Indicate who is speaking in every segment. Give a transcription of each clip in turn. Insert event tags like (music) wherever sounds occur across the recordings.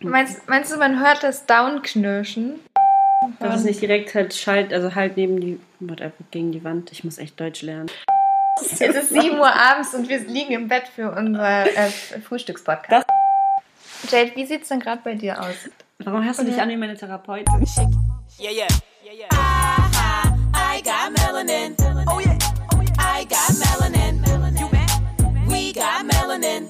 Speaker 1: Meinst, meinst du, man hört das Downknirschen?
Speaker 2: Dass es nicht direkt halt schallt, also halt neben die, whatever, gegen die Wand. Ich muss echt Deutsch lernen.
Speaker 1: Es ist 7 Uhr abends und wir liegen im Bett für unser äh, Frühstückspodcast. Jade, wie sieht's denn gerade bei dir aus?
Speaker 2: Warum hast du dich an wie meine Therapeutin?
Speaker 3: Yeah, yeah, yeah, yeah. I, I got melanin. Oh yeah, oh yeah. I got melanin. You? We got. Melanin,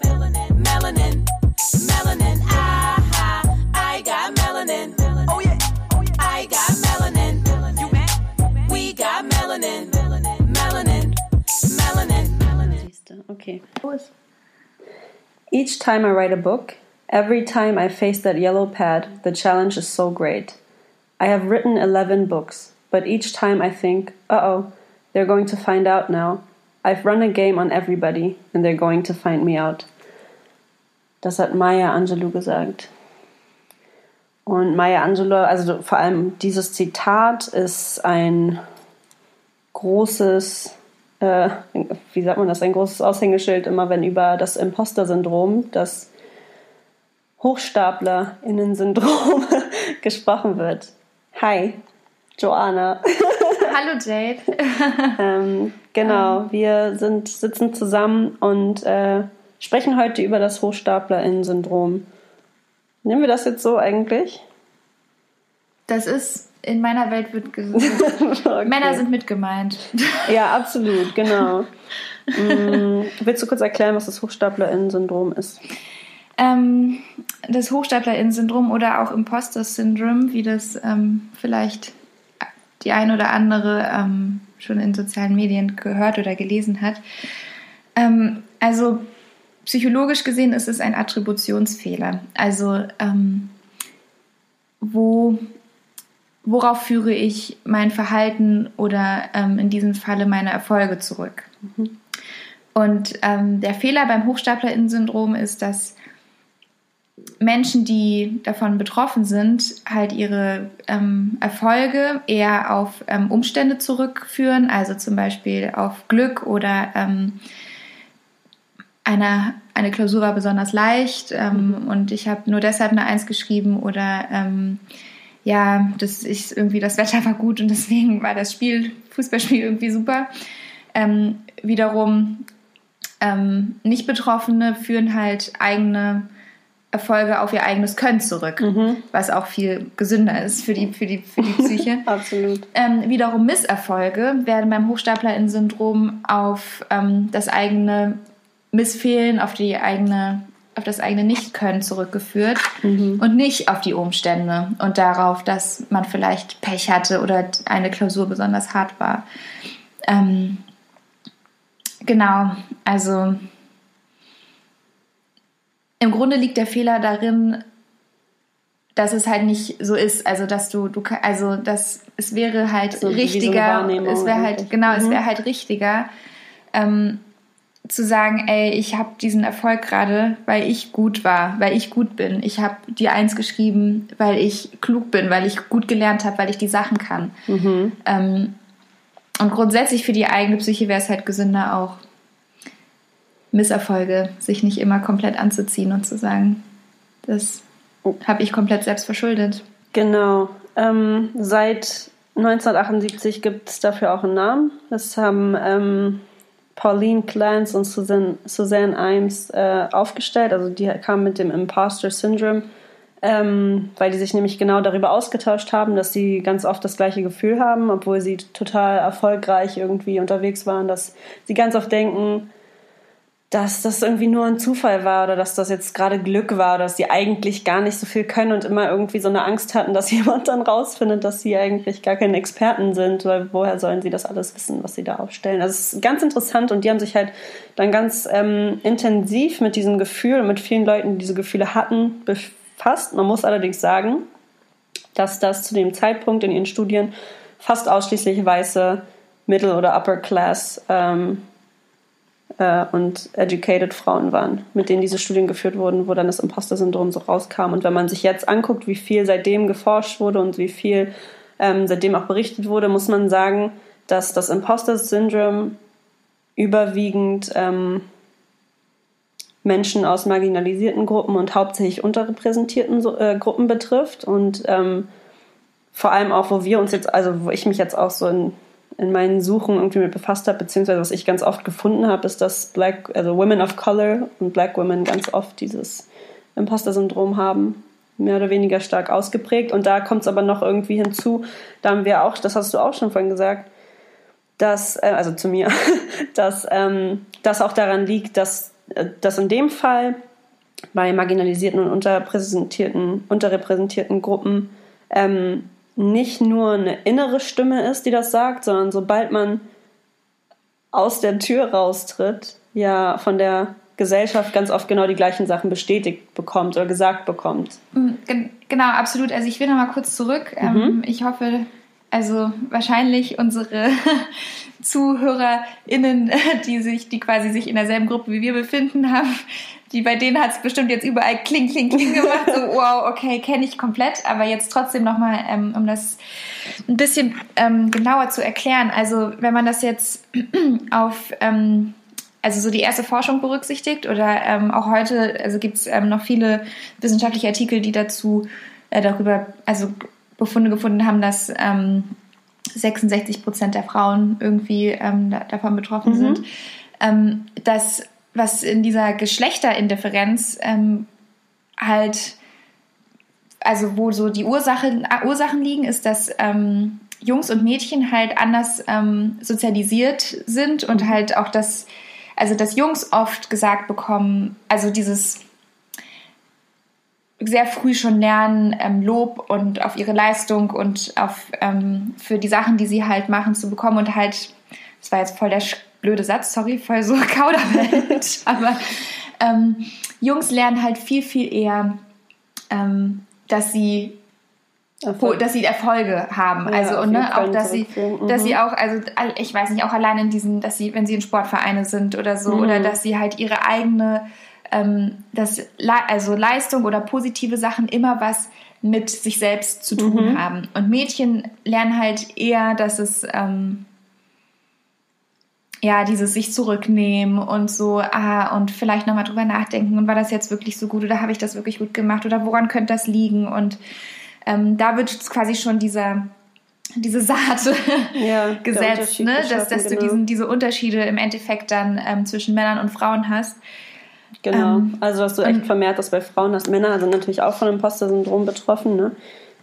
Speaker 2: Each time I write a book, every time I face that yellow pad, the challenge is so great. I have written 11 books, but each time I think, uh oh, they're going to find out now. I've run a game on everybody and they're going to find me out. Das hat Maya Angelou gesagt. Und Maya Angelou, also vor allem dieses Zitat ist ein großes, äh, wie sagt man das, ein großes Aushängeschild immer, wenn über das Imposter-Syndrom, das Hochstaplerinnen-Syndrom (laughs) gesprochen wird. Hi, Joanna. (laughs)
Speaker 1: Hallo Jade. (laughs)
Speaker 2: ähm, genau, wir sind, sitzen zusammen und äh, sprechen heute über das Hochstaplerinnen-Syndrom. Nehmen wir das jetzt so eigentlich?
Speaker 1: Das ist, in meiner Welt wird gesagt, (laughs)
Speaker 2: Okay.
Speaker 1: Männer sind mit gemeint. (laughs)
Speaker 2: Ja, absolut, genau. mm, willst du kurz erklären, was das Hochstaplerinnen-Syndrom ist?
Speaker 1: Ähm, das Hochstaplerinnen-Syndrom oder auch Imposter-Syndrom, wie das ähm, vielleicht die ein oder andere ähm, schon in sozialen Medien gehört oder gelesen hat. Ähm, also psychologisch gesehen ist es ein Attributionsfehler. Also ähm, wo, worauf führe ich mein Verhalten oder ähm, in diesem Falle meine Erfolge zurück? Und ähm, der Fehler beim Hochstaplerinnen-Syndrom ist, dass Menschen, die davon betroffen sind, halt ihre ähm, Erfolge eher auf ähm, Umstände zurückführen, also zum Beispiel auf Glück oder ähm, eine, eine Klausur war besonders leicht ähm, und ich habe nur deshalb eine Eins geschrieben oder ja, das ist irgendwie das Wetter war gut und deswegen war das Spiel, Fußballspiel irgendwie super. Ähm, wiederum ähm, Nicht-Betroffene führen halt eigene Erfolge auf ihr eigenes Können zurück, was auch viel gesünder ist für die, für die, für die (laughs) Psyche.
Speaker 2: Absolut.
Speaker 1: Ähm, wiederum Misserfolge werden beim Hochstaplerinnen-Syndrom auf ähm, das eigene Missfehlen, auf die eigene, auf das eigene Nichtkönnen zurückgeführt und nicht auf die Umstände und darauf, dass man vielleicht Pech hatte oder eine Klausur besonders hart war. Ähm, genau, also im Grunde liegt der Fehler darin, dass es halt nicht so ist, also dass du, du also dass es wäre halt
Speaker 2: So so eine
Speaker 1: richtiger,
Speaker 2: Wahrnehmung
Speaker 1: es wäre halt genau, es
Speaker 2: Mhm.
Speaker 1: wäre halt richtiger, ähm, zu sagen, ey, ich habe diesen Erfolg gerade, weil ich gut war, weil ich gut bin. Ich habe die Eins geschrieben, weil ich klug bin, weil ich gut gelernt habe, weil ich die Sachen kann. Ähm, und grundsätzlich für die eigene Psyche wäre es halt gesünder auch Misserfolge sich nicht immer komplett anzuziehen und zu sagen, das habe ich komplett selbst verschuldet.
Speaker 2: Genau. Ähm, seit 1978 gibt es dafür auch einen Namen. Das haben ähm, Pauline Clance und Susan, Suzanne Imes äh, aufgestellt. Also die kamen mit dem Imposter Syndrome, ähm, weil die sich nämlich genau darüber ausgetauscht haben, dass sie ganz oft das gleiche Gefühl haben, obwohl sie total erfolgreich irgendwie unterwegs waren, dass sie ganz oft denken, dass das irgendwie nur ein Zufall war oder dass das jetzt gerade Glück war dass sie eigentlich gar nicht so viel können und immer irgendwie so eine Angst hatten, dass (laughs) jemand dann rausfindet, dass sie eigentlich gar keine Experten sind, weil woher sollen sie das alles wissen, was sie da aufstellen. Also es ist ganz interessant und die haben sich halt dann ganz ähm, intensiv mit diesem Gefühl und mit vielen Leuten, die diese Gefühle hatten, befasst. Man muss allerdings sagen, dass das zu dem Zeitpunkt in ihren Studien fast ausschließlich weiße Middle- oder Upper-Class ähm, äh, und educated Frauen waren, mit denen diese Studien geführt wurden, wo dann das Imposter-Syndrom so rauskam. Und wenn man sich jetzt anguckt, wie viel seitdem geforscht wurde und wie viel ähm, seitdem auch berichtet wurde, muss man sagen, dass das Imposter-Syndrom überwiegend ähm, Menschen aus marginalisierten Gruppen und hauptsächlich unterrepräsentierten äh, Gruppen betrifft und ähm, vor allem auch, wo wir uns jetzt, also wo ich mich jetzt auch so in, in meinen Suchen irgendwie mit befasst habe, beziehungsweise was ich ganz oft gefunden habe, ist, dass Black, also Women of Color und Black Women ganz oft dieses Imposter-Syndrom haben, mehr oder weniger stark ausgeprägt. Und da kommt es aber noch irgendwie hinzu, da haben wir auch, das hast du auch schon vorhin gesagt, dass, äh, also zu mir, (laughs) dass ähm, das auch daran liegt, dass äh, dass in dem Fall bei marginalisierten und unterrepräsentierten, unterrepräsentierten Gruppen ähm, nicht nur eine innere Stimme ist, die das sagt, sondern sobald man aus der Tür raustritt, ja von der Gesellschaft ganz oft genau die gleichen Sachen bestätigt bekommt oder gesagt bekommt.
Speaker 1: Mm, genau, absolut. Also ich will noch mal kurz zurück. Ähm, mhm. Ich hoffe, also wahrscheinlich unsere (laughs) ZuhörerInnen, (laughs) die sich, die quasi sich in derselben Gruppe wie wir befinden haben, die bei denen hat es bestimmt jetzt überall kling, kling, kling gemacht. So, wow, okay, kenne ich komplett. Aber jetzt trotzdem nochmal, ähm, um das ein bisschen ähm, genauer zu erklären. Also, wenn man das jetzt (clears throat) auf, ähm, also so die erste Forschung berücksichtigt oder ähm, auch heute, also gibt es ähm, noch viele wissenschaftliche Artikel, die dazu äh, darüber, also Befunde gefunden haben, dass ähm, 66 Prozent der Frauen irgendwie ähm, davon betroffen mhm. sind. Ähm, dass was in dieser Geschlechterindifferenz ähm, halt, also wo so die Ursachen, Ursachen liegen, ist, dass ähm, Jungs und Mädchen halt anders ähm, sozialisiert sind und mhm. halt auch das, also dass Jungs oft gesagt bekommen, also dieses sehr früh schon lernen, ähm, Lob und auf ihre Leistung und auf ähm, für die Sachen, die sie halt machen, zu bekommen und halt, das war jetzt voll der blöde Satz, sorry, voll so (laughs) Kauderwelt, aber ähm, Jungs lernen halt viel, viel eher, ähm, dass sie Erfolg. dass sie Erfolge haben. Ja, also und ne, auch dass sie, mhm. dass sie auch, also ich weiß nicht, auch allein in diesen, dass sie, wenn sie in Sportvereine sind oder so, mhm. oder dass sie halt ihre eigene ähm, dass also Leistung oder positive Sachen immer was mit sich selbst zu tun mhm. haben. Und Mädchen lernen halt eher, dass es ähm, ja dieses sich zurücknehmen und so ah und vielleicht nochmal drüber nachdenken und war das jetzt wirklich so gut oder habe ich das wirklich gut gemacht oder woran könnte das liegen und ähm, da wird quasi schon dieser diese Saat ja, (laughs) gesetzt, ne? dass, dass genau. du diesen, diese Unterschiede im Endeffekt dann ähm, zwischen Männern und Frauen hast.
Speaker 2: Genau, ähm, also dass du echt vermehrt das bei Frauen hast. Männer sind natürlich auch von Imposter-Syndrom betroffen, ne?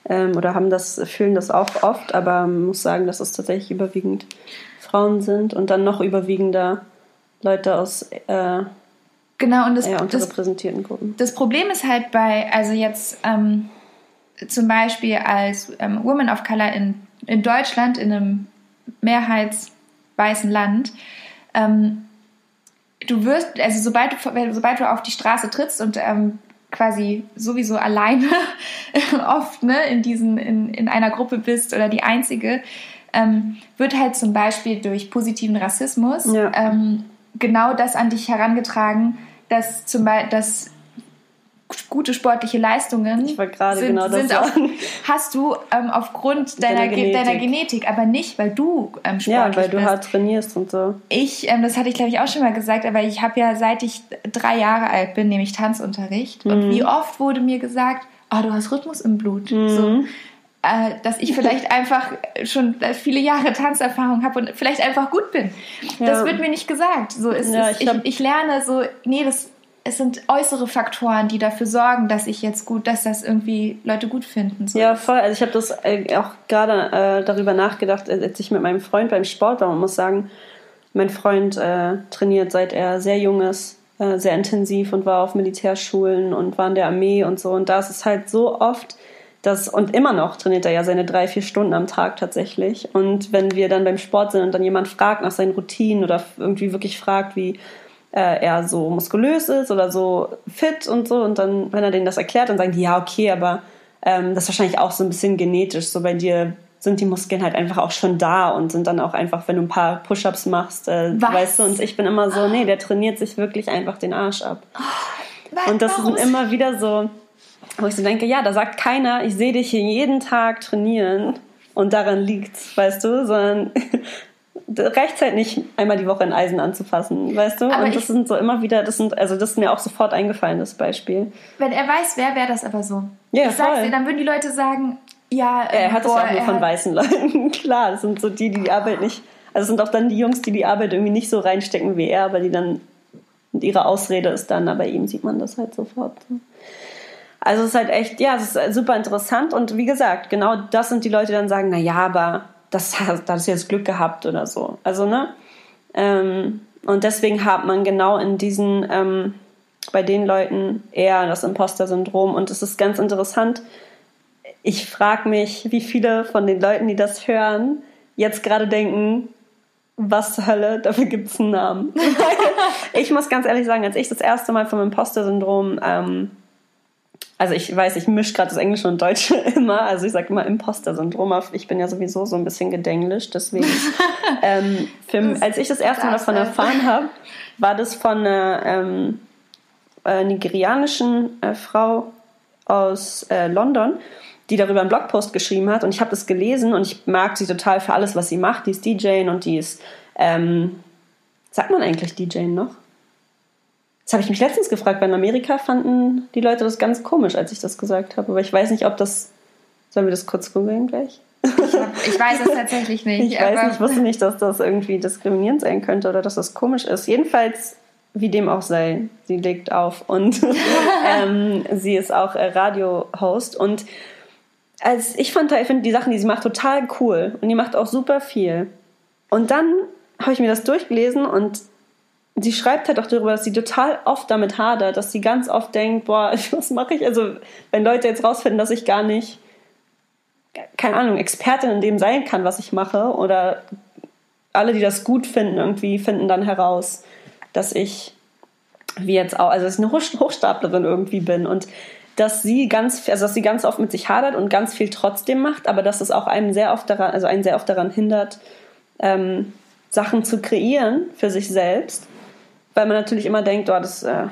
Speaker 2: Ähm, oder haben das, fühlen das auch oft, aber man muss sagen, dass es tatsächlich überwiegend Frauen sind und dann noch überwiegender Leute aus äh,
Speaker 1: genau, und das,
Speaker 2: eher unterrepräsentierten Gruppen.
Speaker 1: Das Problem ist halt bei, also jetzt ähm, zum Beispiel als ähm, Woman of Color in, in Deutschland, in einem mehrheitsweißen Land, ähm, du wirst, also sobald du, sobald du auf die Straße trittst und ähm, quasi sowieso alleine (laughs) oft ne, in, diesen, in, in einer Gruppe bist oder die einzige, ähm, wird halt zum Beispiel durch positiven Rassismus ja. ähm, genau das an dich herangetragen, dass zum Beispiel, dass gute sportliche Leistungen
Speaker 2: sind, genau das auch,
Speaker 1: hast du ähm, aufgrund deiner, deiner, Genetik. deiner, Genetik. aber nicht, weil du ähm, sportlich
Speaker 2: Ja, weil
Speaker 1: du
Speaker 2: bist. hart trainierst und so.
Speaker 1: Ich, ähm, das hatte ich glaube ich auch schon mal gesagt, aber ich habe ja seit ich drei Jahre alt bin, nehme ich Tanzunterricht. Mhm. Und wie oft wurde mir gesagt, oh, du hast Rhythmus im Blut. Mhm. So äh, dass ich vielleicht (laughs) einfach schon viele Jahre Tanzerfahrung habe und vielleicht einfach gut bin. Ja. Das wird mir nicht gesagt. So ist ja, es. Ich, ich, ich, lerne so, nee, das es sind äußere Faktoren, die dafür sorgen, dass ich jetzt gut, dass das irgendwie Leute gut finden.
Speaker 2: So. Ja, voll. Also ich habe das äh, auch gerade äh, darüber nachgedacht, äh, als ich mit meinem Freund beim Sport war. Man muss sagen, mein Freund äh, trainiert seit er sehr jung ist, äh, sehr intensiv und war auf Militärschulen und war in der Armee und so. Und da ist es halt so oft, dass, und immer noch trainiert er ja seine drei, vier Stunden am Tag tatsächlich. Und wenn wir dann beim Sport sind und dann jemand fragt nach seinen Routinen oder irgendwie wirklich fragt, wie äh, er so muskulös ist oder so fit und so. Und dann, wenn er denen das erklärt, dann sagen die, ja, okay, aber ähm, das ist wahrscheinlich auch so ein bisschen genetisch. So bei dir sind die Muskeln halt einfach auch schon da und sind dann auch einfach, wenn du ein paar Push-ups machst, äh, weißt du, und ich bin immer so, nee, der trainiert sich wirklich einfach den Arsch ab. Oh, und das sind immer wieder so, wo ich so denke, ja, da sagt keiner, ich sehe dich hier jeden Tag trainieren und daran liegt's, weißt du, sondern (laughs) reicht halt nicht, einmal die Woche ein Eisen anzufassen, weißt du?
Speaker 1: Aber
Speaker 2: Und das sind so immer wieder, das sind, also das ist mir auch sofort eingefallen, das Beispiel.
Speaker 1: Wenn er weiß, wer wäre das aber so.
Speaker 2: Ja,
Speaker 1: ich sag's dir, dann würden die Leute sagen, ja,
Speaker 2: Er hat es
Speaker 1: boah,
Speaker 2: ja auch nur von
Speaker 1: hat-
Speaker 2: weißen Leuten. (laughs) Klar, das sind so die, die die Arbeit nicht. Also es sind auch dann die Jungs, die die Arbeit irgendwie nicht so reinstecken wie er, aber die dann. Und ihre Ausrede ist dann, aber ihm sieht man das halt sofort. So. Also es ist halt echt, ja, es ist super interessant und wie gesagt, genau das sind die Leute, die dann sagen, na ja, aber das, (laughs) hat- das hast du jetzt Glück gehabt oder so. Also, ne? Ähm, und deswegen hat man genau in diesen, ähm, bei den Leuten eher das Imposter-Syndrom und es ist ganz interessant, ich frage mich, wie viele von den Leuten, die das hören, jetzt gerade denken, was zur Hölle, dafür gibt es einen Namen. (laughs) (laughs) ich muss ganz ehrlich sagen, als ich das erste Mal vom Imposter-Syndrom, ähm, also ich weiß, ich mische gerade das Englische und Deutsche (laughs) immer, also ich sage immer Imposter-Syndrom, ich bin ja sowieso so ein bisschen gedenglischt, deswegen, (laughs) ähm, für, als ich das erste Mal davon erfahren (laughs) habe, war das von einer ähm, äh, nigerianischen äh, Frau aus äh, London, die darüber einen Blogpost geschrieben hat. Und ich habe das gelesen und ich mag sie total für alles, was sie macht. Die ist DJ und die ist, ähm, sagt man eigentlich DJ noch? Das habe ich mich letztens gefragt, weil in Amerika fanden die Leute das ganz komisch, als ich das gesagt habe. Aber ich weiß nicht, ob das. Sollen wir das kurz googeln gleich?
Speaker 1: Ich weiß es tatsächlich (laughs) nicht.
Speaker 2: Ich weiß nicht, ich wusste nicht, dass das irgendwie diskriminierend sein könnte oder dass das komisch ist. Jedenfalls, wie dem auch sei, sie legt auf und (laughs) ähm, sie ist auch äh, Radio-Host. Und als ich fand, ich finde die Sachen, die sie macht, total cool und die macht auch super viel. Und dann habe ich mir das durchgelesen und sie schreibt halt auch darüber, dass sie total oft damit hadert, dass sie ganz oft denkt, boah, (laughs) was mache ich? Also, wenn Leute jetzt rausfinden, dass ich gar nicht keine Ahnung, Expertin in dem sein kann, was ich mache. Oder alle, die das gut finden, irgendwie finden dann heraus, dass ich, wie jetzt auch, also dass ich eine Hoch- Hochstaplerin irgendwie bin. Und dass sie ganz, also dass sie ganz oft mit sich hadert und ganz viel trotzdem macht, aber dass es auch einem sehr oft daran, also einen sehr oft daran hindert, ähm, Sachen zu kreieren für sich selbst. Weil man natürlich immer denkt, oh, das, äh,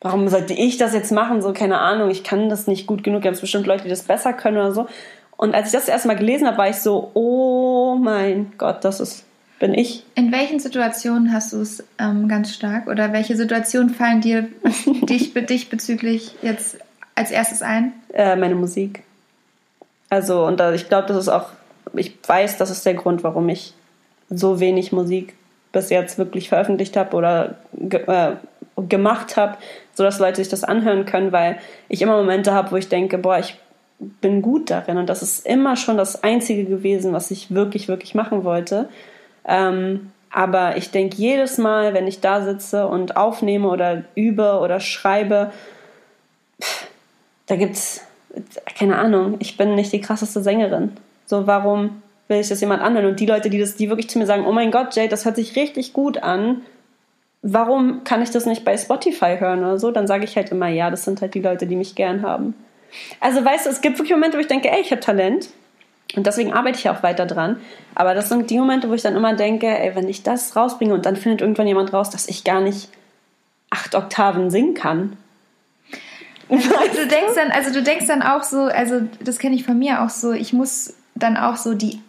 Speaker 2: warum sollte ich das jetzt machen? So, keine Ahnung, ich kann das nicht gut genug. Gibt es bestimmt Leute, die das besser können oder so. Und als ich das erste Mal gelesen habe, war ich so, oh mein Gott, das ist, bin ich.
Speaker 1: In welchen Situationen hast du es ähm, ganz stark? Oder welche Situationen fallen dir (laughs) dich, dich bezüglich jetzt als erstes ein?
Speaker 2: Äh, meine Musik. Also, und da, ich glaube, das ist auch, ich weiß, das ist der Grund, warum ich so wenig Musik bis jetzt wirklich veröffentlicht habe oder ge äh, gemacht habe, sodass Leute sich das anhören können, weil ich immer Momente habe, wo ich denke, boah, ich bin gut darin und das ist immer schon das Einzige gewesen, was ich wirklich, wirklich machen wollte. Ähm, aber ich denke jedes Mal, wenn ich da sitze und aufnehme oder übe oder schreibe, pff, da gibt's keine Ahnung, ich bin nicht die krasseste Sängerin. So, warum will ich das jemand anhören? Und die Leute, die das, die wirklich zu mir sagen, oh mein Gott, Jade, das hört sich richtig gut an. Warum kann ich das nicht bei Spotify hören oder so? Dann sage ich halt immer, ja, das sind halt die Leute, die mich gern haben. Also weißt du, es gibt wirklich Momente, wo ich denke, ey, ich habe Talent. Und deswegen arbeite ich auch weiter dran. Aber das sind die Momente, wo ich dann immer denke, ey, wenn ich das rausbringe und dann findet irgendwann jemand raus, dass ich gar nicht acht Oktaven singen kann.
Speaker 1: Also, du denkst dann, also du denkst dann auch so, also das kenne ich von mir auch so, ich muss dann auch so die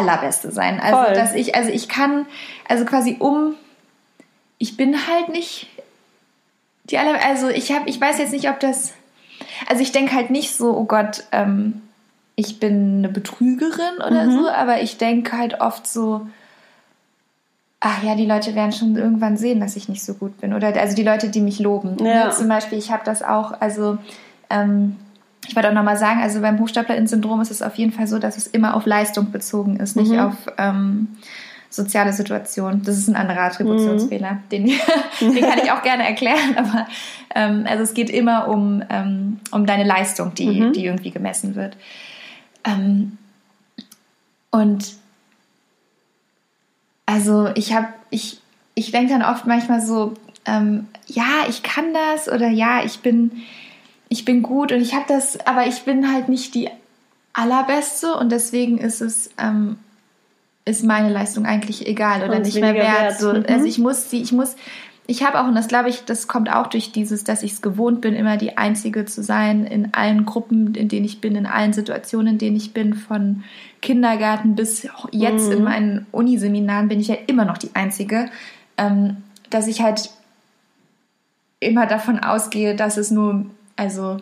Speaker 1: allerbeste sein. Also
Speaker 2: Voll.
Speaker 1: dass ich, also ich kann, also quasi um, ich bin halt nicht die aller, also ich habe, ich weiß jetzt nicht, ob das, also ich denke halt nicht so, oh Gott, ähm, ich bin eine Betrügerin oder
Speaker 2: Mhm.
Speaker 1: so, aber ich denke halt oft so, ach ja, die Leute werden schon irgendwann sehen, dass ich nicht so gut bin. Oder also die Leute, die mich loben.
Speaker 2: Ja.
Speaker 1: Zum Beispiel, ich habe das auch, also ähm, ich wollte auch nochmal sagen, also beim Hochstaplerin-Syndrom ist es auf jeden Fall so, dass es immer auf Leistung bezogen ist, nicht
Speaker 2: Mhm.
Speaker 1: auf ähm, soziale Situation. Das ist ein anderer Attributionsfehler, den, (laughs) den kann ich auch gerne erklären, aber ähm, also es geht immer um, ähm, um deine Leistung, die,
Speaker 2: Mhm.
Speaker 1: die irgendwie gemessen wird. Ähm, und also ich habe, ich, ich denke dann oft manchmal so, ähm, ja, ich kann das oder ja, ich bin, ich bin gut und ich habe das, aber ich bin halt nicht die allerbeste und deswegen ist es, ähm, ist meine Leistung eigentlich egal oder
Speaker 2: Und
Speaker 1: nicht mehr wert.
Speaker 2: wert.
Speaker 1: So,
Speaker 2: Mhm.
Speaker 1: Also ich muss sie, ich muss, ich habe auch, und das glaube ich, das kommt auch durch dieses, dass ich es gewohnt bin, immer die Einzige zu sein in allen Gruppen, in denen ich bin, in allen Situationen, in denen ich bin, von Kindergarten bis jetzt
Speaker 2: Mhm.
Speaker 1: in meinen Uniseminaren bin ich ja immer noch die Einzige, ähm, dass ich halt immer davon ausgehe, dass es nur, also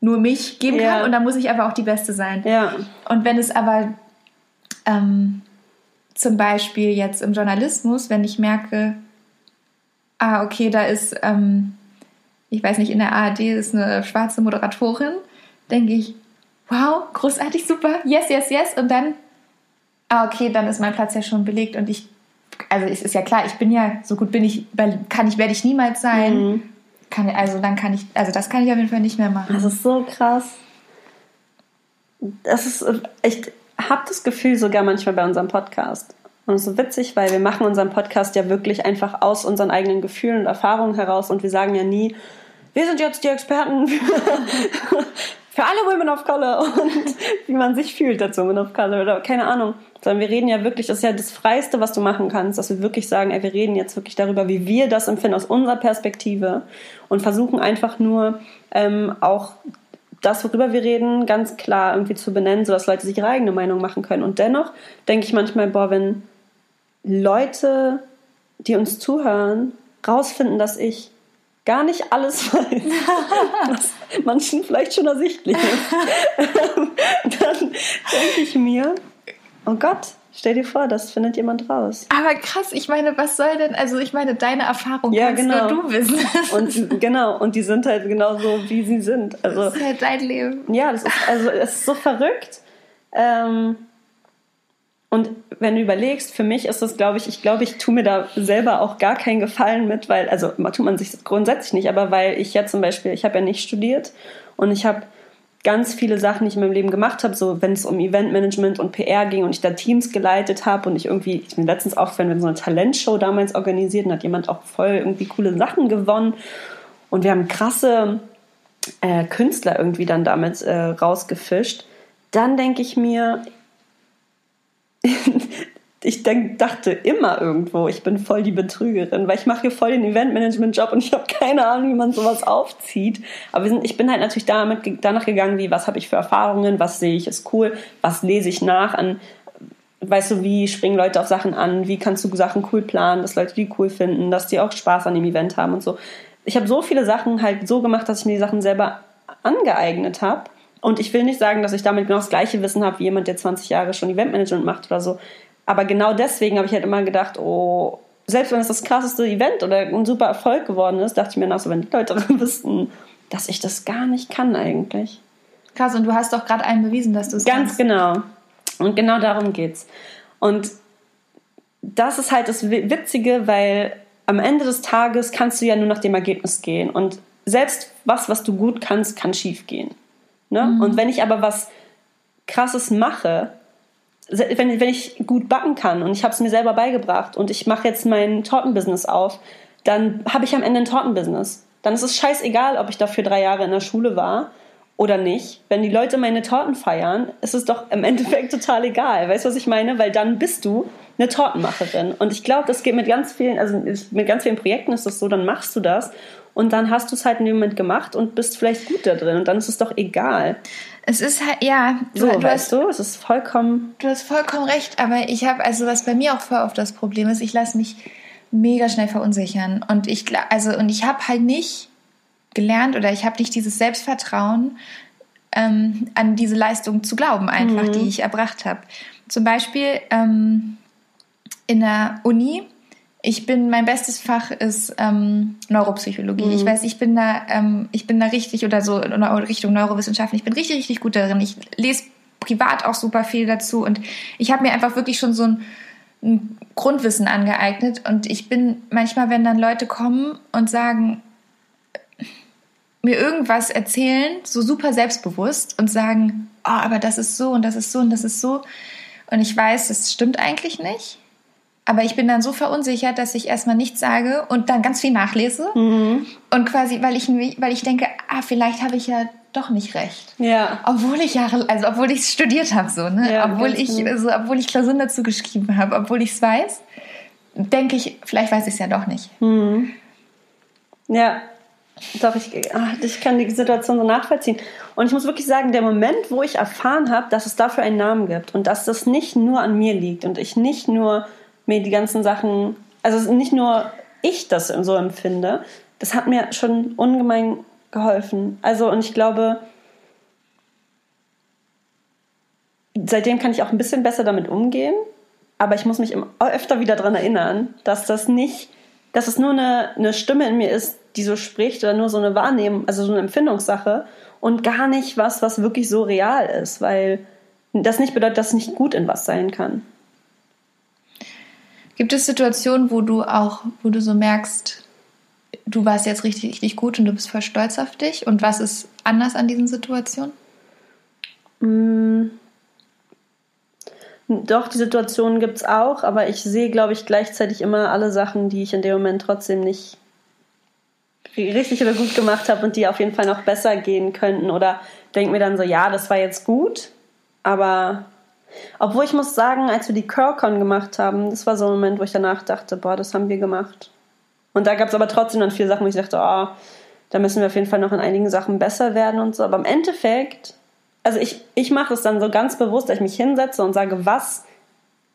Speaker 1: nur mich geben
Speaker 2: Ja.
Speaker 1: kann und da muss ich aber auch die Beste sein.
Speaker 2: Ja.
Speaker 1: Und wenn es aber ähm, zum Beispiel jetzt im Journalismus, wenn ich merke, ah, okay, da ist, ähm, ich weiß nicht, in der ARD ist eine schwarze Moderatorin, denke ich, wow, großartig, super, yes, yes, yes. Und dann, ah, okay, dann ist mein Platz ja schon belegt und ich, also es ist ja klar, ich bin ja, so gut bin ich, kann ich, werde ich niemals sein.
Speaker 2: Mhm.
Speaker 1: Kann, also dann kann ich, also das kann ich auf jeden Fall nicht mehr machen.
Speaker 2: Das ist so krass. Das ist, ich habe das Gefühl sogar manchmal bei unserem Podcast. Und es ist so witzig, weil wir machen unseren Podcast ja wirklich einfach aus unseren eigenen Gefühlen und Erfahrungen heraus und wir sagen ja nie, wir sind jetzt die Experten für, alle Women of Color (laughs) und wie man sich fühlt als Women of Color oder keine Ahnung. Sondern wir reden ja wirklich, das ist ja das Freiste, was du machen kannst, dass wir wirklich sagen, ey, wir reden jetzt wirklich darüber, wie wir das empfinden aus unserer Perspektive und versuchen einfach nur ähm, auch das, worüber wir reden, ganz klar irgendwie zu benennen, sodass Leute sich ihre eigene Meinung machen können. Und dennoch denke ich manchmal, boah, wenn Leute, die uns zuhören, rausfinden, dass ich gar nicht alles weiß, (laughs) was manchen vielleicht schon ersichtlich ist, (laughs) dann denke ich mir, oh Gott, stell dir vor, das findet jemand raus.
Speaker 1: Aber krass, ich meine, was soll denn, also ich meine, deine Erfahrung
Speaker 2: Ja,
Speaker 1: kannst
Speaker 2: genau.
Speaker 1: nur du wissen. (laughs)
Speaker 2: Und genau, und die sind halt genauso, wie sie sind. Also
Speaker 1: das ist halt dein Leben.
Speaker 2: Ja, das ist, also, es ist so verrückt. Ähm, und wenn du überlegst, für mich ist das, glaube ich, ich glaube, ich tue mir da selber auch gar keinen Gefallen mit, weil, also tut man sich grundsätzlich nicht, aber weil ich ja zum Beispiel, ich habe ja nicht studiert und ich habe ganz viele Sachen, die ich in meinem Leben gemacht habe, so wenn es um Eventmanagement und PR ging und ich da Teams geleitet habe und ich irgendwie, ich bin letztens aufgefallen, wir haben so eine Talentshow damals organisiert und hat jemand auch voll irgendwie coole Sachen gewonnen. Und wir haben krasse äh, Künstler irgendwie dann damit äh, rausgefischt, dann denke ich mir, ich denk, dachte immer irgendwo, ich bin voll die Betrügerin, weil ich mache hier voll den Eventmanagement-Job und ich habe keine Ahnung, wie man sowas aufzieht. Aber sind, ich bin halt natürlich damit, danach gegangen, wie, was habe ich für Erfahrungen, was sehe ich, ist cool, was lese ich nach an, weißt du, wie springen Leute auf Sachen an, wie kannst du Sachen cool planen, dass Leute die cool finden, dass die auch Spaß an dem Event haben und so. Ich habe so viele Sachen halt so gemacht, dass ich mir die Sachen selber angeeignet habe. Und ich will nicht sagen, dass ich damit genau das gleiche Wissen habe wie jemand, der 20 Jahre schon Eventmanagement macht oder so. Aber genau deswegen habe ich halt immer gedacht, oh, selbst wenn es das krasseste Event oder ein super Erfolg geworden ist, dachte ich mir nach so, wenn die Leute (laughs) wüssten, dass ich das gar nicht kann eigentlich.
Speaker 1: Krass, und du hast doch gerade einem bewiesen, dass du es
Speaker 2: Ganz
Speaker 1: kannst.
Speaker 2: genau. Und genau darum geht's. Und das ist halt das Wi- Witzige, weil am Ende des Tages kannst du ja nur nach dem Ergebnis gehen. Und selbst was, was du gut kannst, kann schief gehen. Ne? Und wenn ich aber was Krasses mache, wenn, wenn ich gut backen kann und ich habe es mir selber beigebracht und ich mache jetzt mein Tortenbusiness auf, dann habe ich am Ende ein Tortenbusiness. Dann ist es scheißegal, ob ich dafür drei Jahre in der Schule war oder nicht. Wenn die Leute meine Torten feiern, ist es doch im Endeffekt total egal. Weißt du, was ich meine? Weil dann bist du eine Tortenmacherin. Und ich glaube, das geht mit ganz vielen, also mit ganz vielen Projekten ist das so, dann machst du das und dann hast du es halt in dem Moment gemacht und bist vielleicht gut da drin und dann ist es doch egal.
Speaker 1: Es ist halt, ja, du,
Speaker 2: So,
Speaker 1: du,
Speaker 2: weißt
Speaker 1: hast,
Speaker 2: du, es ist vollkommen
Speaker 1: du hast vollkommen recht, aber ich habe, also was bei mir auch voll oft das Problem ist, ich lasse mich mega schnell verunsichern. Und ich, also, und ich habe halt nicht gelernt oder ich habe nicht dieses Selbstvertrauen, ähm, an diese Leistung zu glauben, einfach, die ich erbracht habe. Zum Beispiel ähm, in der Uni, ich bin, mein bestes Fach ist ähm, Neuropsychologie. Ich weiß, ich bin da, ähm, ich bin da richtig oder so in Richtung Neurowissenschaften. Ich bin richtig, richtig gut darin. Ich lese privat auch super viel dazu und ich habe mir einfach wirklich schon so ein, ein Grundwissen angeeignet und ich bin manchmal, wenn dann Leute kommen und sagen, mir irgendwas erzählen, so super selbstbewusst und sagen, oh, aber das ist so und das ist so und das ist so. Und ich weiß, das stimmt eigentlich nicht. Aber ich bin dann so verunsichert, dass ich erstmal nichts sage und dann ganz viel nachlese. Und quasi, weil ich, weil ich denke, ah, vielleicht habe ich ja doch nicht recht.
Speaker 2: Ja.
Speaker 1: Obwohl ich Jahre, also obwohl ich es studiert habe, so, ne?
Speaker 2: Ja,
Speaker 1: obwohl ich, also, obwohl ich Klausuren dazu geschrieben habe, obwohl ich es weiß. denke ich, vielleicht weiß ich es ja doch nicht.
Speaker 2: Ja, doch, ich, ach, ich kann die Situation so nachvollziehen. Und ich muss wirklich sagen, der Moment, wo ich erfahren habe, dass es dafür einen Namen gibt und dass das nicht nur an mir liegt und ich nicht nur mir die ganzen Sachen, also nicht nur ich das so empfinde, das hat mir schon ungemein geholfen. Also, und ich glaube, seitdem kann ich auch ein bisschen besser damit umgehen, aber ich muss mich öfter wieder daran erinnern, dass das nicht, dass es nur eine, eine Stimme in mir ist, die so spricht oder nur so eine Wahrnehmung, also so eine Empfindungssache und gar nicht was, was wirklich so real ist, weil das nicht bedeutet, dass es nicht gut in was sein kann.
Speaker 1: Gibt es Situationen, wo du auch, wo du so merkst, du warst jetzt richtig, richtig gut und du bist voll stolz auf dich? Und was ist anders an diesen Situationen?
Speaker 2: Mm. Doch, die Situationen gibt es auch, aber ich sehe, glaube ich, gleichzeitig immer alle Sachen, die ich in dem Moment trotzdem nicht richtig oder gut gemacht habe und die auf jeden Fall noch besser gehen könnten. Oder denke mir dann so, ja, das war jetzt gut, aber obwohl ich muss sagen, als wir die Curlcon gemacht haben, das war so ein Moment, wo ich danach dachte, boah, das haben wir gemacht. Und da gab es aber trotzdem dann viele Sachen, wo ich dachte, oh, da müssen wir auf jeden Fall noch in einigen Sachen besser werden und so. Aber im Endeffekt also ich, ich mache es dann so ganz bewusst, dass ich mich hinsetze und sage, was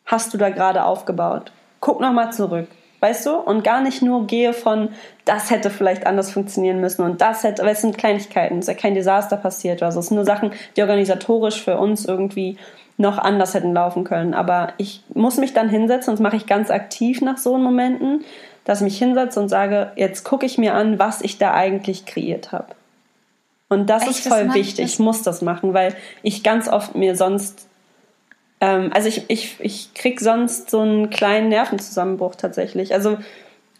Speaker 2: hast du da gerade aufgebaut? Guck nochmal zurück, weißt du? Und gar nicht nur gehe von, das hätte vielleicht anders funktionieren müssen und das hätte, weil es sind Kleinigkeiten, es ist ja kein Desaster passiert oder so. Es sind nur Sachen, die organisatorisch für uns irgendwie noch anders hätten laufen können. Aber ich muss mich dann hinsetzen und das mache ich ganz aktiv nach so Momenten, dass ich mich hinsetze und sage, jetzt gucke ich mir an, was ich da eigentlich kreiert habe. Und das Echt, ist voll das wichtig. Ich muss das machen, weil ich ganz oft mir sonst, ähm, also ich, ich, ich krieg sonst so einen kleinen Nervenzusammenbruch tatsächlich. Also,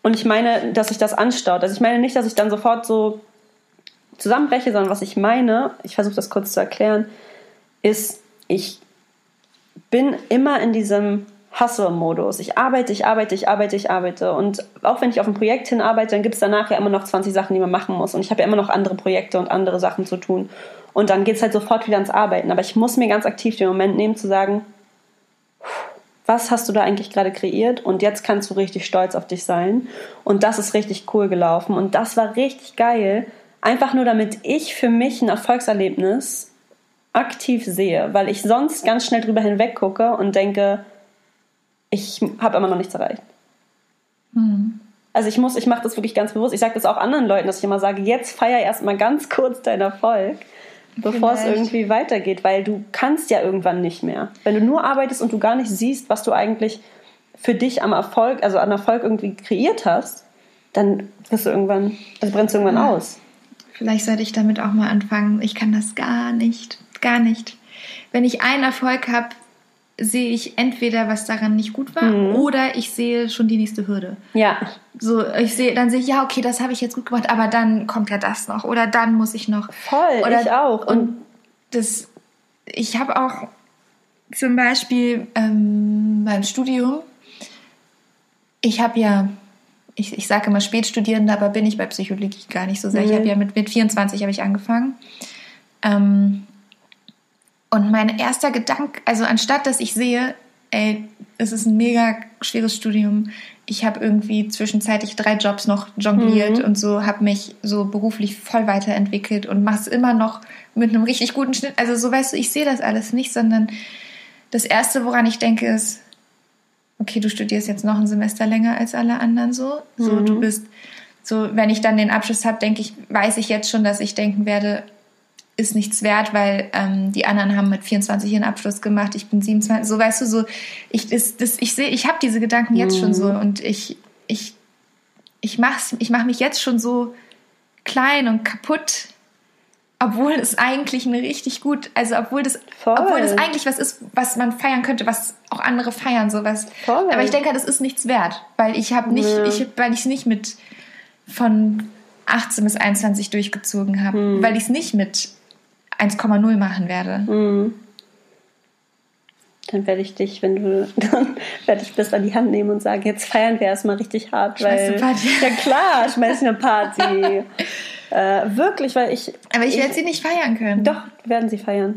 Speaker 2: und ich meine, dass sich das anstaut. Also ich meine nicht, dass ich dann sofort so zusammenbreche, sondern was ich meine, ich versuche das kurz zu erklären, ist, ich bin immer in diesem Hustle-Modus. Ich arbeite, ich arbeite, ich arbeite, ich arbeite. Und auch wenn ich auf ein Projekt hinarbeite, dann gibt es danach ja immer noch 20 Sachen, die man machen muss. Und ich habe ja immer noch andere Projekte und andere Sachen zu tun. Und dann geht es halt sofort wieder ans Arbeiten. Aber ich muss mir ganz aktiv den Moment nehmen, zu sagen, was hast du da eigentlich gerade kreiert? Und jetzt kannst du richtig stolz auf dich sein. Und das ist richtig cool gelaufen. Und das war richtig geil. Einfach nur, damit ich für mich ein Erfolgserlebnis aktiv sehe. Weil ich sonst ganz schnell drüber hinweg gucke und denke, ich habe immer noch nichts erreicht. Mhm. Also ich muss, ich mache das wirklich ganz bewusst. Ich sage das auch anderen Leuten, dass ich immer sage, jetzt feier erstmal ganz kurz deinen Erfolg, bevor Vielleicht. es irgendwie weitergeht, weil du kannst ja irgendwann nicht mehr. Wenn du nur arbeitest und du gar nicht siehst, was du eigentlich für dich am Erfolg, also an Erfolg irgendwie kreiert hast, dann wirst du irgendwann, also brennst du irgendwann ja. aus.
Speaker 1: Vielleicht sollte ich damit auch mal anfangen. Ich kann das gar nicht, gar nicht. Wenn ich einen Erfolg habe, sehe ich entweder, was daran nicht gut war, mhm. oder ich sehe schon die nächste Hürde.
Speaker 2: Ja.
Speaker 1: So, ich sehe, dann sehe ich, ja, okay, das habe ich jetzt gut gemacht, aber dann kommt ja das noch, oder dann muss ich noch.
Speaker 2: Voll,
Speaker 1: oder,
Speaker 2: ich auch.
Speaker 1: Und, und das, ich habe auch zum Beispiel ähm, beim Studium, ich habe ja, ich, ich sage immer Spätstudierende, aber bin ich bei Psychologie gar nicht so sehr. Mhm. Ich habe ja mit, mit 24 habe ich angefangen. Ähm, und mein erster Gedanke, also anstatt dass ich sehe, ey, es ist ein mega schweres Studium, ich habe irgendwie zwischenzeitlich drei Jobs noch jongliert mhm. und so, habe mich so beruflich voll weiterentwickelt und mache es immer noch mit einem richtig guten Schnitt. Also so weißt du, ich sehe das alles nicht, sondern das Erste, woran ich denke, ist, okay, du studierst jetzt noch ein Semester länger als alle anderen so. So, mhm. du bist, so, wenn ich dann den Abschluss habe, denke ich, weiß ich jetzt schon, dass ich denken werde, ist nichts wert, weil ähm, die anderen haben mit 24 ihren Abschluss gemacht, ich bin 27. So weißt du, so ich das, ich sehe, ich habe diese Gedanken jetzt mhm. schon so mhm. und ich ich ich mach's, ich mache mich jetzt schon so klein und kaputt, obwohl es eigentlich eine richtig gut, also obwohl das, Voll. obwohl das eigentlich was ist, was man feiern könnte, was auch andere feiern, sowas. Voll. Aber ich denke, das ist nichts wert, weil ich habe nicht, ja. ich, weil ich es nicht mit von 18 bis 21 durchgezogen habe, hm. weil ich es nicht mit 1,0 machen werde. Mhm.
Speaker 2: Dann werde ich dich, wenn du, (laughs) dann werde ich das an die Hand nehmen und sagen, jetzt feiern wir erstmal richtig hart, weil. Party. (laughs) Ja klar, schmeiß eine Party. (laughs) Äh, wirklich, weil ich.
Speaker 1: Aber ich werde sie nicht feiern können.
Speaker 2: Doch, werden sie feiern.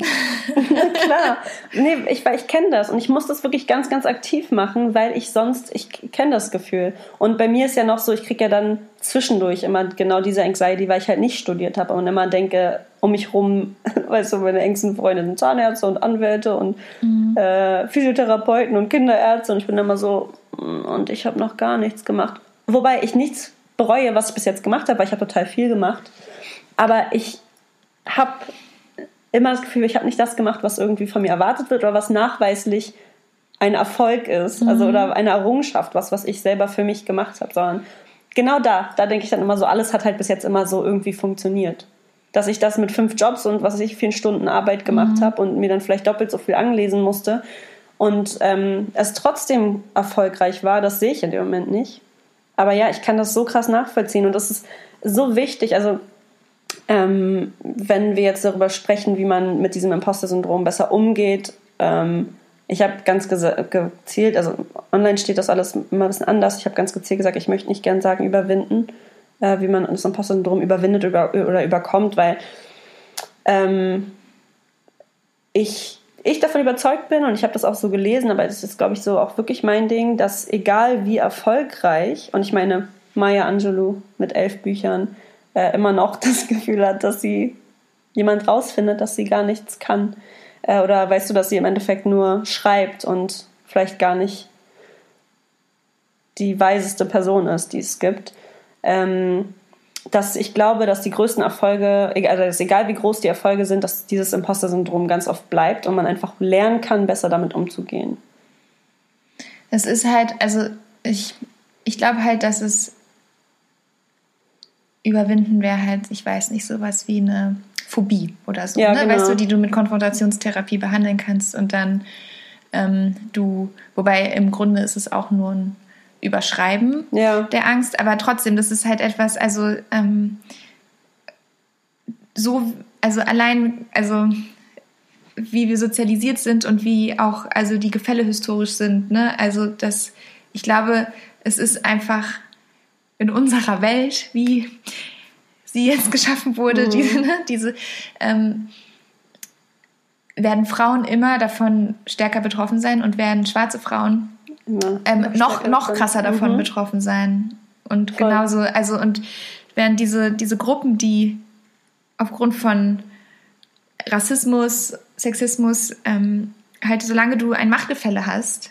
Speaker 2: Klar. Nee, ich, weil ich kenne das und ich muss das wirklich ganz, ganz aktiv machen, weil ich sonst, ich kenne das Gefühl. Und bei mir ist ja noch so, ich kriege ja dann zwischendurch immer genau diese Anxiety, weil ich halt nicht studiert habe und immer denke, um mich rum, (laughs) weißt du, meine engsten Freunde sind Zahnärzte und Anwälte und mhm. äh, Physiotherapeuten und Kinderärzte und ich bin immer so, mm, und ich habe noch gar nichts gemacht. Wobei ich nichts bereue, was ich bis jetzt gemacht habe, weil ich habe total viel gemacht. Aber ich habe immer das Gefühl, ich habe nicht das gemacht, was irgendwie von mir erwartet wird oder was nachweislich ein Erfolg ist, also mhm. also oder eine Errungenschaft, was was ich selber für mich gemacht habe, sondern genau da, da denke ich dann immer so, alles hat halt bis jetzt immer so irgendwie funktioniert. Dass ich das mit fünf Jobs und was weiß ich, vielen Stunden Arbeit gemacht mhm. habe und mir dann vielleicht doppelt so viel anlesen musste und ähm, es trotzdem erfolgreich war, das sehe ich in dem Moment nicht. Aber ja, ich kann das so krass nachvollziehen und das ist so wichtig. Also, ähm, wenn wir jetzt darüber sprechen, wie man mit diesem Imposter-Syndrom besser umgeht, ähm, ich habe ganz gezielt, also online steht das alles immer ein bisschen anders. Ich habe ganz gezielt gesagt, ich möchte nicht gern sagen überwinden, äh, wie man das Imposter-Syndrom überwindet über, oder überkommt, weil ähm, ich ich davon überzeugt bin, und ich habe das auch so gelesen, aber das ist, glaube ich, so auch wirklich mein Ding, dass egal wie erfolgreich, und ich meine, Maya Angelou mit elf Büchern äh, immer noch (laughs) das Gefühl hat, dass sie jemand rausfindet, dass sie gar nichts kann. Äh, oder weißt du, dass sie im Endeffekt nur schreibt und vielleicht gar nicht die weiseste Person ist, die es gibt. Ähm, dass ich glaube, dass die größten Erfolge, also egal wie groß die Erfolge sind, dass dieses Imposter-Syndrom ganz oft bleibt und man einfach lernen kann, besser damit umzugehen.
Speaker 1: Es ist halt, also ich, ich glaube halt, dass es überwinden wäre halt, ich weiß nicht, sowas wie eine Phobie oder so,
Speaker 2: ja,
Speaker 1: ne?
Speaker 2: genau.
Speaker 1: weißt du, die du mit Konfrontationstherapie behandeln kannst und dann ähm, du, wobei im Grunde ist es auch nur ein Überschreiben
Speaker 2: ja.
Speaker 1: der Angst, aber trotzdem, das ist halt etwas, also ähm, so, also allein, also wie wir sozialisiert sind und wie auch also die Gefälle historisch sind, ne? Also das, ich glaube, es ist einfach in unserer Welt, wie sie jetzt geschaffen wurde, mhm. diese, ne, diese ähm, werden Frauen immer davon stärker betroffen sein und werden schwarze Frauen ähm, noch, noch krasser davon mhm. betroffen sein. Und Voll. genauso, also und während diese, diese Gruppen, die aufgrund von Rassismus, Sexismus, ähm, halt solange du ein Machtgefälle hast,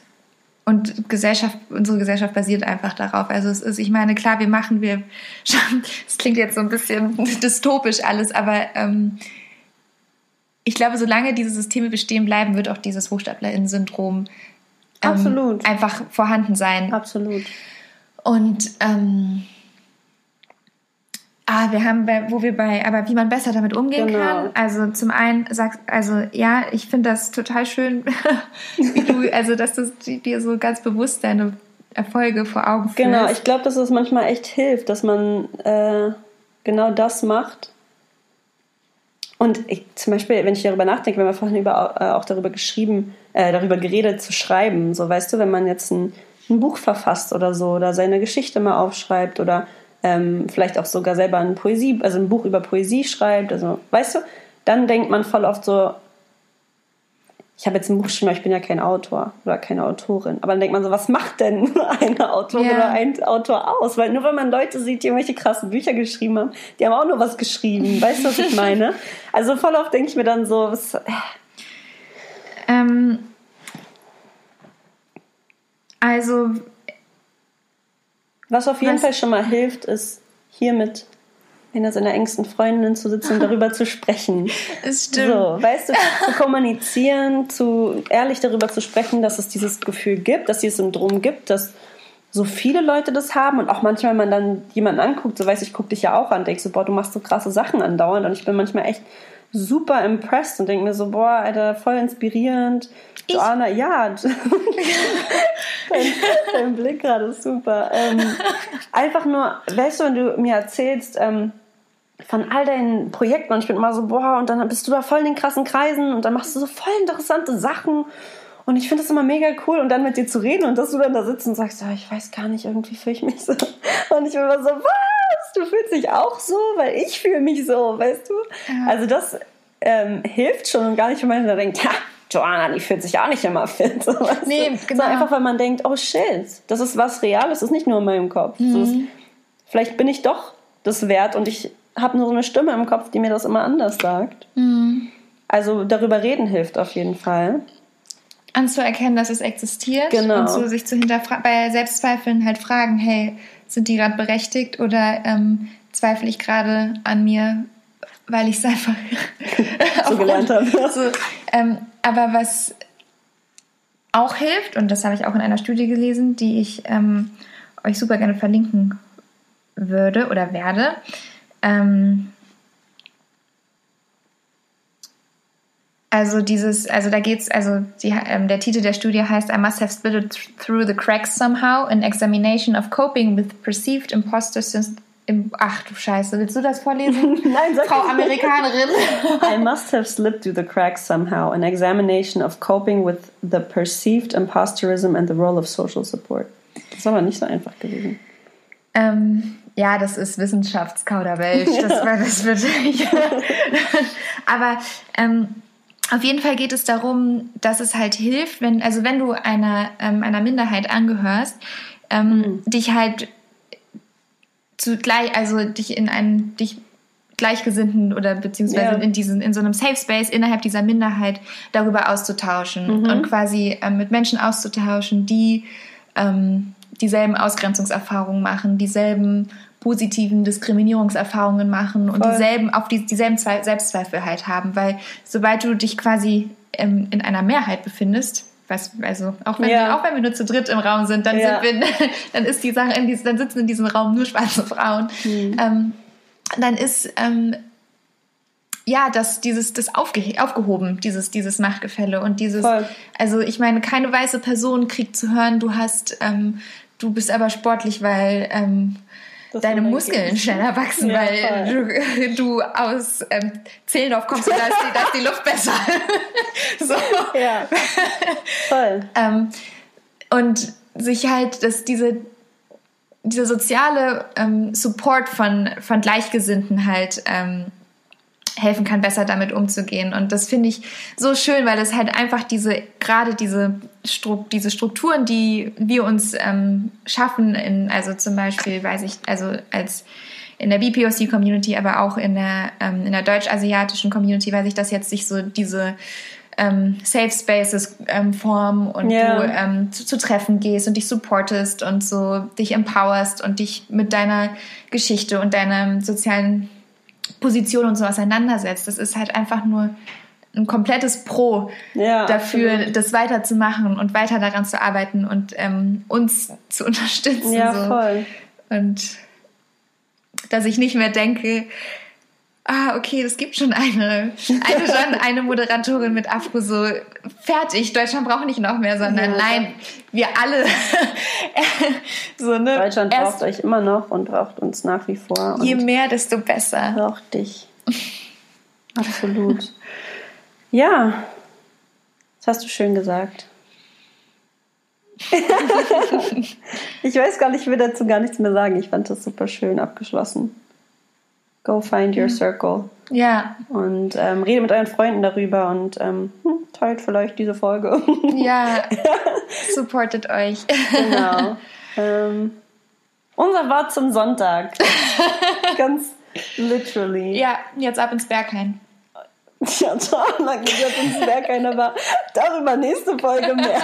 Speaker 1: und Gesellschaft, unsere Gesellschaft basiert einfach darauf. Also es ist, ich meine, klar, wir machen, wir, (laughs) es klingt jetzt so ein bisschen (laughs) dystopisch alles, aber ähm, ich glaube, solange diese Systeme bestehen bleiben, wird auch dieses HochstaplerInnen-Syndrom ähm,
Speaker 2: Absolut.
Speaker 1: einfach vorhanden sein.
Speaker 2: Absolut.
Speaker 1: Und ähm, ah, wir haben, bei, wo wir bei, aber wie man besser damit umgehen
Speaker 2: Genau.
Speaker 1: kann. Also zum einen sagst, also ja, ich finde das total schön, (laughs) wie du, also dass du dir so ganz bewusst deine Erfolge vor Augen führst.
Speaker 2: Genau, ich glaube, dass es manchmal echt hilft, dass man äh, genau das macht. Und ich, zum Beispiel, wenn ich darüber nachdenke, wenn wir vorhin über, äh, auch darüber geschrieben, äh, darüber geredet zu schreiben, so weißt du, wenn man jetzt ein, ein Buch verfasst oder so oder seine Geschichte mal aufschreibt oder ähm, vielleicht auch sogar selber ein Poesie, also ein Buch über Poesie schreibt, also weißt du, dann denkt man voll oft so, ich habe jetzt ein Buch geschrieben, aber ich bin ja kein Autor oder keine Autorin. Aber dann denkt man so, was macht denn (laughs) eine Autorin
Speaker 1: Ja.
Speaker 2: oder ein Autor aus? Weil nur wenn man Leute sieht, die irgendwelche krassen Bücher geschrieben haben, die haben auch nur was geschrieben. Weißt du, was ich meine? (laughs) Also voll oft denke ich mir dann so, was,
Speaker 1: Ähm, also
Speaker 2: was auf jeden
Speaker 1: Was-
Speaker 2: Fall schon mal hilft, ist hier mit einer seiner engsten Freundinnen zu sitzen und (laughs) darüber zu sprechen.
Speaker 1: es stimmt.
Speaker 2: So, weißt du, zu kommunizieren, zu ehrlich darüber zu sprechen, dass es dieses Gefühl gibt, dass dieses Syndrom gibt, dass so viele Leute das haben und auch manchmal, wenn man dann jemanden anguckt, so weiß ich, guck dich ja auch an, denkst so, boah, du machst so krasse Sachen andauernd und ich bin manchmal echt super impressed und denke mir so, boah, Alter, voll inspirierend.
Speaker 1: Ich-
Speaker 2: Joanna, ja, (laughs) dein, dein Blick gerade ist super. Ähm, (laughs) einfach nur, weißt du, wenn du mir erzählst, ähm, von all deinen Projekten und ich bin immer so, boah, und dann bist du da voll in den krassen Kreisen und dann machst du so voll interessante Sachen und ich finde das immer mega cool und dann mit dir zu reden und dass du dann da sitzt und sagst, ja, ich weiß gar nicht, irgendwie fühle ich mich so und ich bin immer so, was? Du fühlst dich auch so, weil ich fühle mich so, weißt du?
Speaker 1: Ja.
Speaker 2: Also das ähm, hilft schon und gar nicht, wenn man da denkt, ja, Joanna, die fühlt sich auch nicht immer fit. So, weißt
Speaker 1: Nee,
Speaker 2: du?
Speaker 1: genau.
Speaker 2: Sondern einfach, weil man denkt, oh shit, das ist was Reales, das ist nicht nur in meinem Kopf. Das ist, vielleicht bin ich doch das wert und ich habe nur so eine Stimme im Kopf, die mir das immer anders sagt. Also darüber reden hilft auf jeden Fall.
Speaker 1: anzuerkennen, dass es existiert
Speaker 2: Genau.
Speaker 1: und so sich zu hinterfragen, bei Selbstzweifeln halt fragen, hey, sind die gerade berechtigt oder ähm, zweifle ich gerade an mir, weil ich es (laughs) einfach (laughs)
Speaker 2: So gelernt habe. (laughs)
Speaker 1: so, ähm, aber was auch hilft, und das habe ich auch in einer Studie gelesen, die ich ähm, euch super gerne verlinken würde oder werde, ähm, Also dieses, also da geht's, also die, ähm, der Titel der Studie heißt I must have split it through the cracks somehow, an examination of coping with perceived imposter syndrome. Ach du Scheiße, willst du das vorlesen? (laughs)
Speaker 2: Nein, sag
Speaker 1: Frau. Amerikanerin. (laughs)
Speaker 2: I must have slipped through the cracks somehow. An examination of coping with the perceived imposterism and the role of social support. Das ist aber nicht so einfach gewesen.
Speaker 1: Ähm, ja, das ist Wissenschaftskauderwelsch. Das war das wird (laughs) Aber ähm, auf jeden Fall geht es darum, dass es halt hilft, wenn, also wenn du einer, ähm, einer Minderheit angehörst, ähm, dich halt zu gleich, also dich in einen, dich Gleichgesinnten oder beziehungsweise
Speaker 2: Ja.
Speaker 1: in diesen, in so einem Safe Space innerhalb dieser Minderheit darüber auszutauschen und quasi ähm, mit Menschen auszutauschen, die ähm, dieselben Ausgrenzungserfahrungen machen, dieselben positiven Diskriminierungserfahrungen machen und
Speaker 2: Voll.
Speaker 1: dieselben, auf die, dieselben Zwei- Selbstzweifel halt haben, weil sobald du dich quasi ähm, in einer Mehrheit befindest, was, also auch wenn,
Speaker 2: Ja.
Speaker 1: wir, auch wenn wir nur zu dritt im Raum sind, dann,
Speaker 2: Ja.
Speaker 1: sind wir, (laughs) dann ist die Sache, in dies, dann sitzen in diesem Raum nur schwarze Frauen.
Speaker 2: Mhm.
Speaker 1: Ähm, dann ist ähm, ja das dieses das aufge aufgehoben dieses dieses Machtgefälle und dieses
Speaker 2: Voll.
Speaker 1: also ich meine keine weiße Person kriegt zu hören du hast ähm, du bist aber sportlich weil ähm, deine Muskeln schneller wachsen
Speaker 2: Ja,
Speaker 1: weil du, du aus ähm, Zehlendorf kommst und da ist die, da ist die Luft besser. (laughs) So.
Speaker 2: Ja, voll.
Speaker 1: ähm, und sich halt, dass diese, dieser soziale ähm, Support von, von Gleichgesinnten halt ähm, helfen kann, besser damit umzugehen. Und das finde ich so schön, weil es halt einfach diese, gerade diese, Stru diese Strukturen, die wir uns ähm, schaffen, in, also zum Beispiel, weiß ich, also als in der BPOC-Community, aber auch in der, ähm, in der deutsch-asiatischen Community, weiß ich, dass jetzt sich so diese ähm, Safe Spaces ähm, formen und
Speaker 2: Ja.
Speaker 1: du ähm, zu, zu Treffen gehst und dich supportest und so dich empowerst und dich mit deiner Geschichte und deiner sozialen Position und so auseinandersetzt. Das ist halt einfach nur ein komplettes Pro
Speaker 2: Ja,
Speaker 1: dafür,
Speaker 2: absolut.
Speaker 1: das weiterzumachen und weiter daran zu arbeiten und ähm, uns zu (laughs) unterstützen.
Speaker 2: Ja,
Speaker 1: so.
Speaker 2: voll.
Speaker 1: Und dass ich nicht mehr denke, ah, okay, es gibt schon eine, eine, schon (laughs) eine Moderatorin mit Afro, so fertig, Deutschland braucht nicht noch mehr, sondern
Speaker 2: Ja,
Speaker 1: nein, wir alle. (laughs) so, ne?
Speaker 2: Deutschland
Speaker 1: Erst
Speaker 2: braucht euch immer noch und braucht uns nach wie vor.
Speaker 1: Je mehr, desto besser.
Speaker 2: braucht dich. (laughs) Absolut. ja, das hast du schön gesagt. ich weiß gar nicht, ich will dazu gar nichts mehr sagen. Ich fand das super schön abgeschlossen. Go find your circle.
Speaker 1: Ja,
Speaker 2: Und ähm, rede mit euren Freunden darüber und ähm, hm, teilt vielleicht diese Folge.
Speaker 1: ja, (laughs) supportet euch.
Speaker 2: genau. (laughs) ähm, unser Wort zum Sonntag. (laughs) Ganz literally.
Speaker 1: Ja, jetzt ab ins Berghain.
Speaker 2: Ja, toll, lang geht jetzt ins Werk ein, aber darüber nächste Folge mehr.